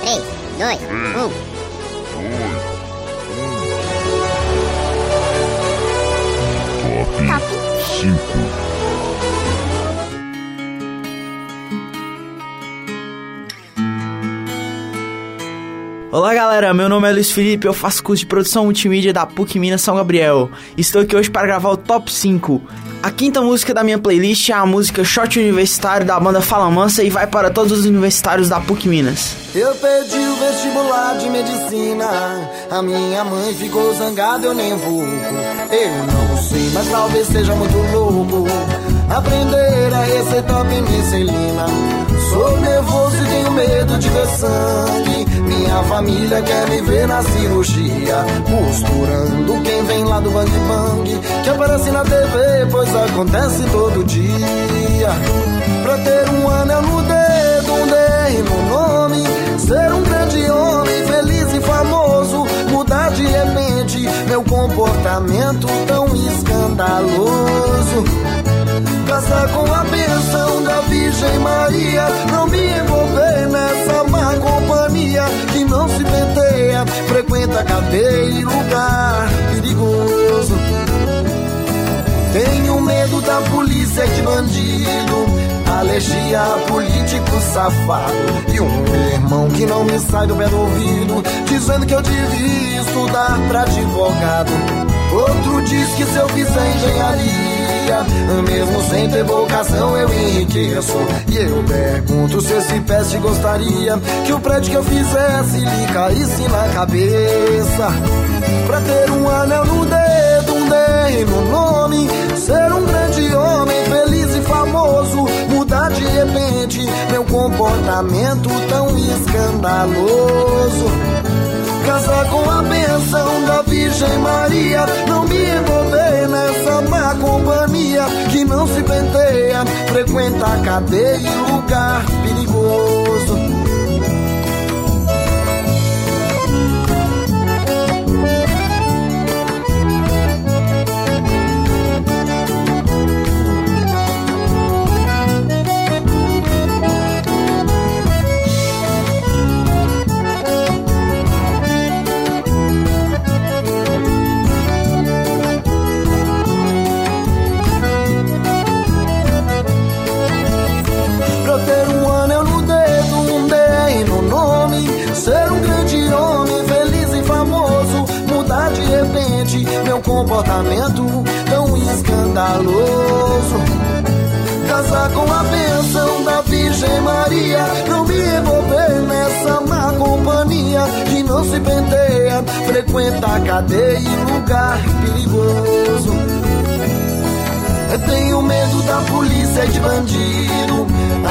3, 2, 1. Olá galera, meu nome é Luiz Felipe, eu faço curso de produção multimídia da PUC Minas São Gabriel. Estou aqui hoje para gravar o Top 5. A quinta música da minha playlist é a música Short Universitário da banda Fala Mansa e vai para todos os universitários da PUC Minas. Eu perdi o vestibular de medicina, a minha mãe ficou zangada, eu nem pouco. Eu não sei, mas talvez seja muito louco aprender a receitar penicilina. Sou nervoso e tenho medo de ver sangue. Minha família quer me ver na cirurgia. Costurando quem vem lá do Bang Bang. Que aparece na TV, pois acontece todo dia. Pra ter um anel no dedo, um D no nome. Ser um grande homem, feliz e famoso. Mudar de repente meu comportamento tão escandaloso casar com a bênção da Virgem Maria. Não me envolver nessa má companhia que não se penteia, frequenta cadeia e lugar perigoso. Tenho medo da polícia de bandido, alergia a político safado. E um irmão que não me sai do pé do ouvido, dizendo que eu devia estudar pra advogado. Outro diz que se eu fizer engenharia, mesmo sem ter vocação eu enriqueço. E eu pergunto se esse peste gostaria que o prédio que eu fizesse lhe caísse na cabeça. Pra ter um anel no dedo, um D no nome, ser um grande homem, feliz e famoso, mudar de repente meu comportamento tão escandaloso casar com a benção da Virgem Maria. Não me envolver nessa má companhia que não se penteia, frequenta a cadeia e lugar perigoso. Da polícia e de bandido,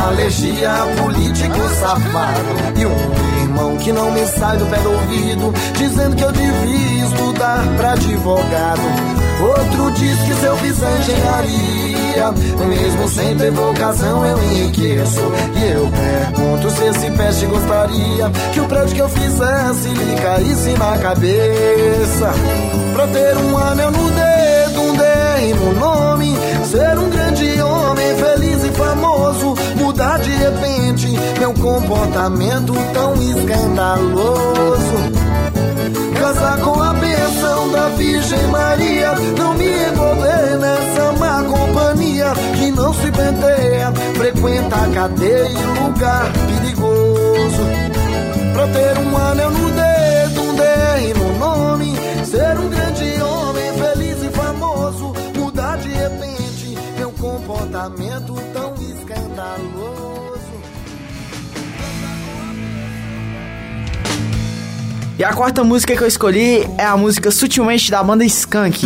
alergia a político safado. E um irmão que não me sai do pé do ouvido, dizendo que eu devia estudar pra advogado. Outro diz que se eu fizer engenharia, mesmo sem ter vocação eu enriqueço. E eu pergunto se esse peste gostaria que o prédio que eu fizesse lhe caísse na cabeça. Pra ter um anel no dedo, um D no nome, ser um grande mudar de repente meu comportamento tão escandaloso. Casar com a bênção da Virgem Maria, não me envolver nessa má companhia que não se penteia, frequenta cadeia e lugar perigoso. Pra ter um anel no comportamento tão escandaloso. E a quarta música que eu escolhi é a música Sutilmente da banda Skank.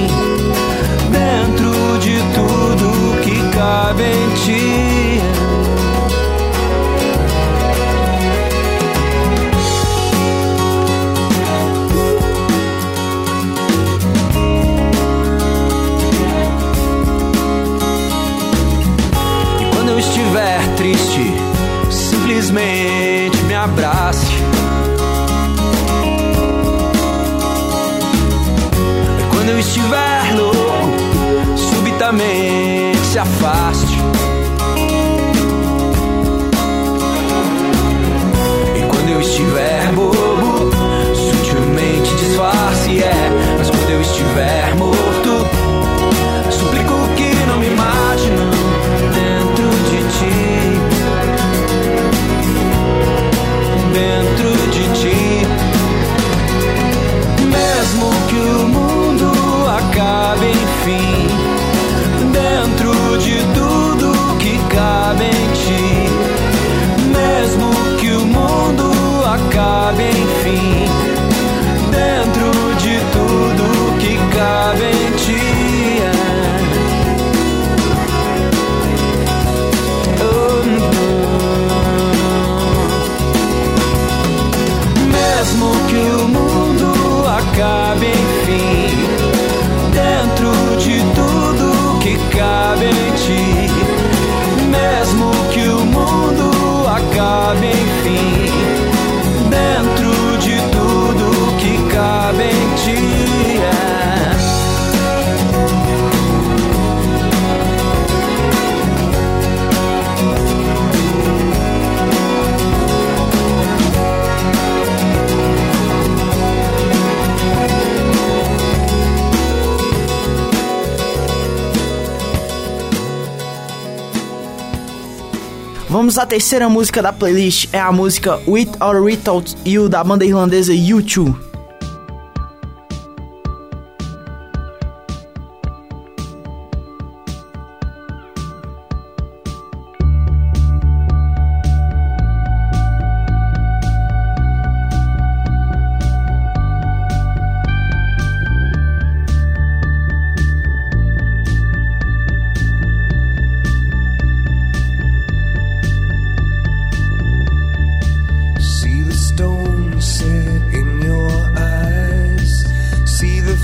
Vamos à terceira música da playlist, é a música With or Without You da banda irlandesa U2.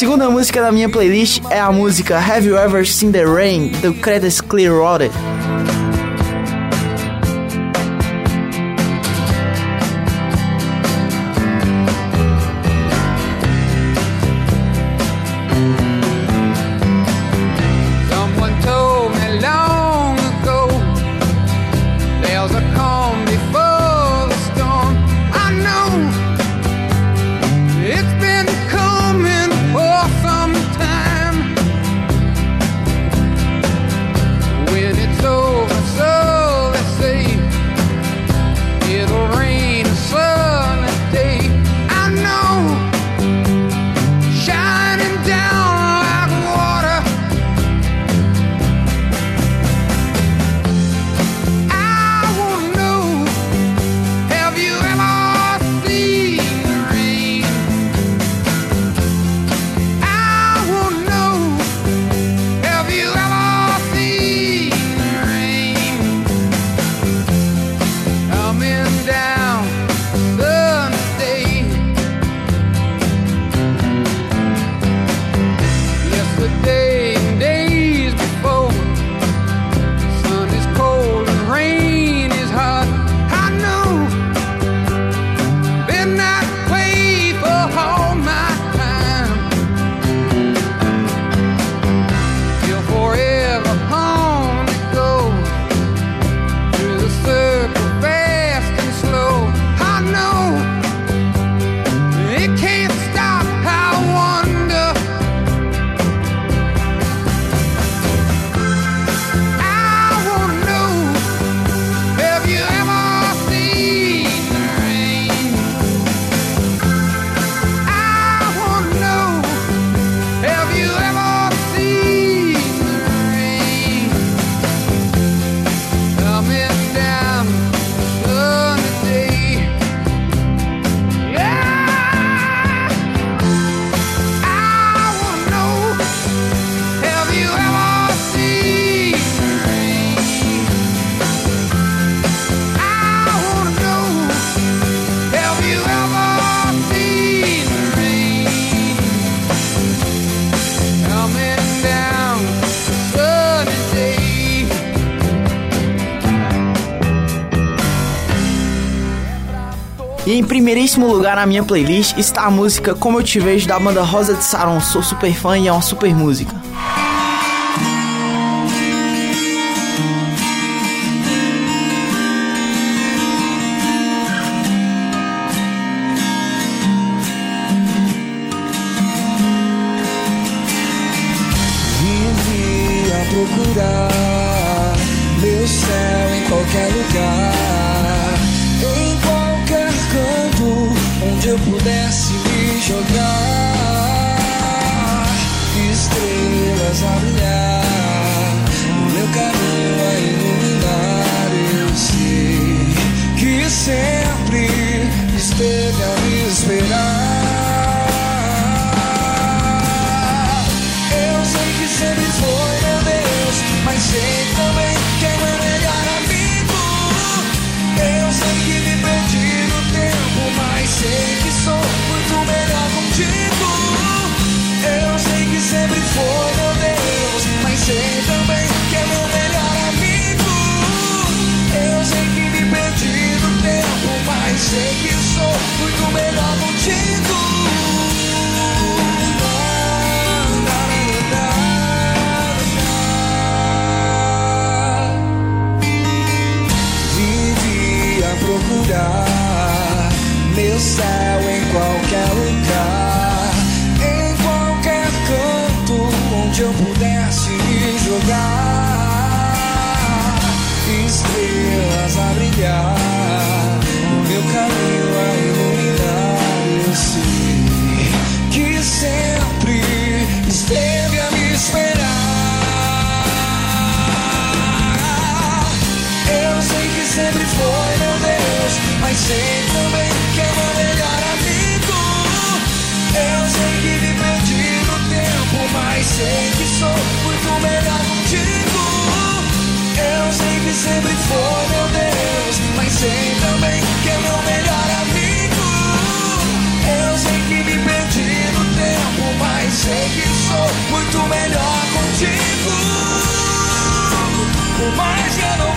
Segunda música da minha playlist é a música Have You Ever Seen the Rain do Creedence Clearwater. E em primeiríssimo lugar na minha playlist está a música Como Eu Te Vejo da banda Rosa de Saron. Sou super fã e é uma super música. sempre foi meu Deus, mas sei também que é meu melhor amigo. Eu sei que me perdi no tempo, mas sei que sou muito melhor contigo. Eu sei que sempre foi meu Deus, mas sei também que é meu melhor amigo. Eu sei que me perdi no tempo, mas sei que sou muito melhor contigo. Por mais que eu não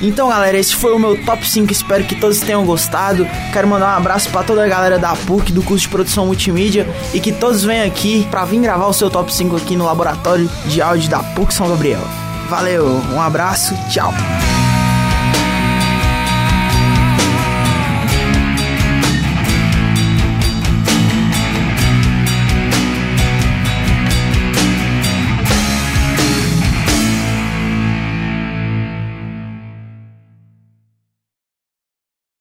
Então, galera, esse foi o meu top 5. Espero que todos tenham gostado. Quero mandar um abraço para toda a galera da PUC, do curso de produção multimídia, e que todos venham aqui para vir gravar o seu top 5 aqui no laboratório de áudio da PUC São Gabriel. Valeu, um abraço, tchau.